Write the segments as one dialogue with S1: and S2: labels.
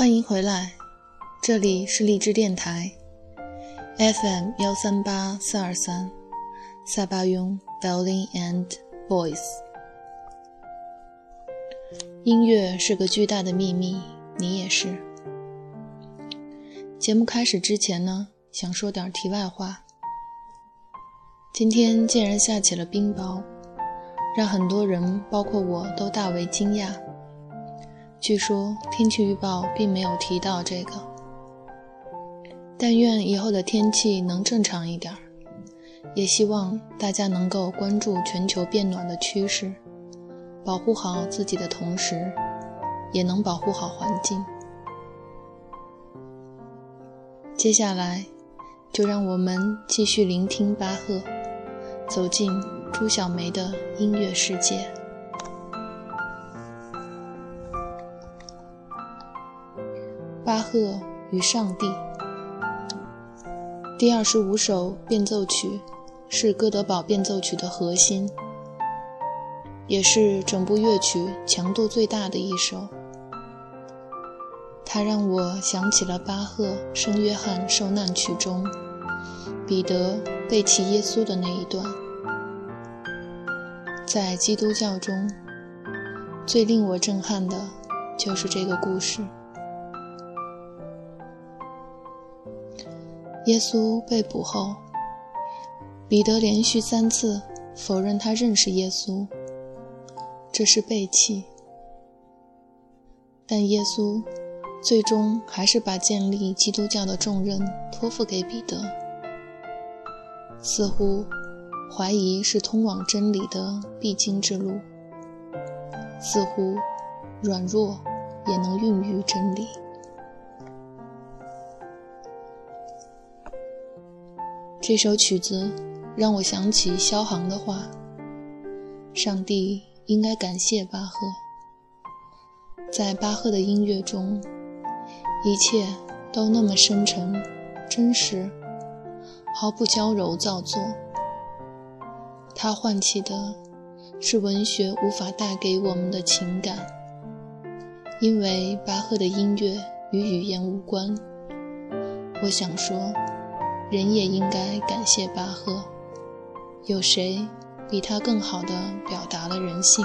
S1: 欢迎回来，这里是荔枝电台，FM 幺三八四二三，萨巴雍 Violin and Voice。音乐是个巨大的秘密，你也是。节目开始之前呢，想说点题外话。今天竟然下起了冰雹，让很多人，包括我都大为惊讶。据说天气预报并没有提到这个，但愿以后的天气能正常一点儿，也希望大家能够关注全球变暖的趋势，保护好自己的同时，也能保护好环境。接下来，就让我们继续聆听巴赫，走进朱小梅的音乐世界。巴赫与上帝第二十五首变奏曲是哥德堡变奏曲的核心，也是整部乐曲强度最大的一首。它让我想起了巴赫《圣约翰受难曲》中彼得背弃耶稣的那一段。在基督教中，最令我震撼的就是这个故事。耶稣被捕后，彼得连续三次否认他认识耶稣，这是背弃。但耶稣最终还是把建立基督教的重任托付给彼得，似乎怀疑是通往真理的必经之路，似乎软弱也能孕育真理。这首曲子让我想起萧航的话：“上帝应该感谢巴赫。”在巴赫的音乐中，一切都那么深沉、真实，毫不娇柔造作。它唤起的是文学无法带给我们的情感，因为巴赫的音乐与语言无关。我想说。人也应该感谢巴赫，有谁比他更好的表达了人性？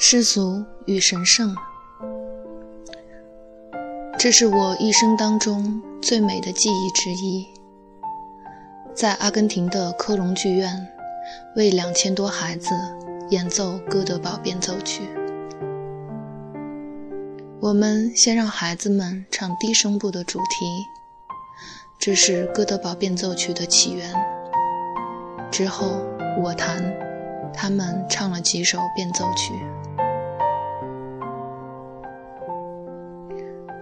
S1: 世俗与神圣，这是我一生当中最美的记忆之一。在阿根廷的科隆剧院，为两千多孩子演奏哥德堡变奏曲。我们先让孩子们唱低声部的主题，这是哥德堡变奏曲的起源。之后我弹，他们唱了几首变奏曲。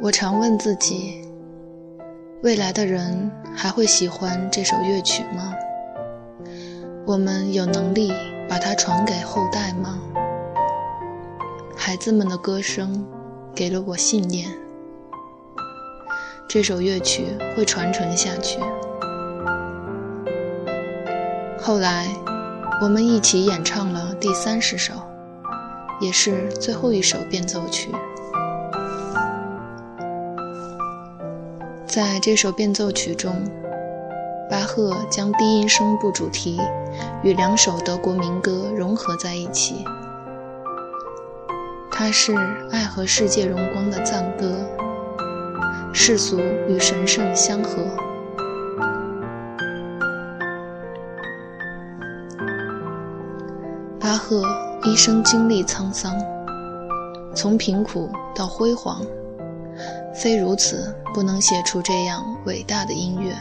S1: 我常问自己：未来的人还会喜欢这首乐曲吗？我们有能力把它传给后代吗？孩子们的歌声给了我信念，这首乐曲会传承下去。后来，我们一起演唱了第三十首，也是最后一首变奏曲。在这首变奏曲中，巴赫将低音声部主题与两首德国民歌融合在一起。它是爱和世界荣光的赞歌，世俗与神圣相合。巴赫一生经历沧桑，从贫苦到辉煌，非如此不能写出这样伟大的音乐。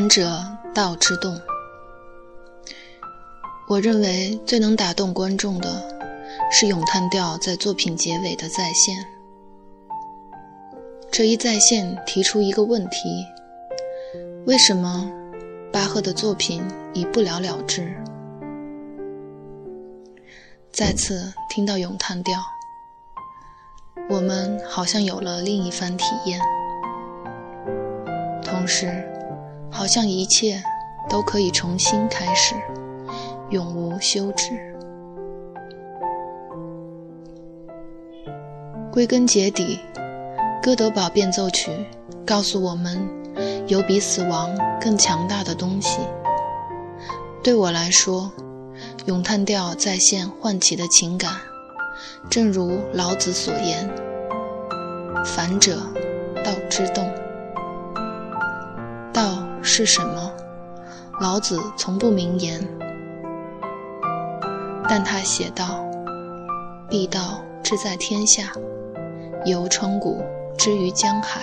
S1: 反者道之动，我认为最能打动观众的是咏叹调在作品结尾的再现。这一再现提出一个问题：为什么巴赫的作品已不了了之？再次听到咏叹调，我们好像有了另一番体验，同时。好像一切都可以重新开始，永无休止。归根结底，《哥德堡变奏曲》告诉我们，有比死亡更强大的东西。对我来说，咏叹调再现唤起的情感，正如老子所言：“反者，道之动。”道。是什么？老子从不明言，但他写道：“必道之在天下，由川谷之于江海。”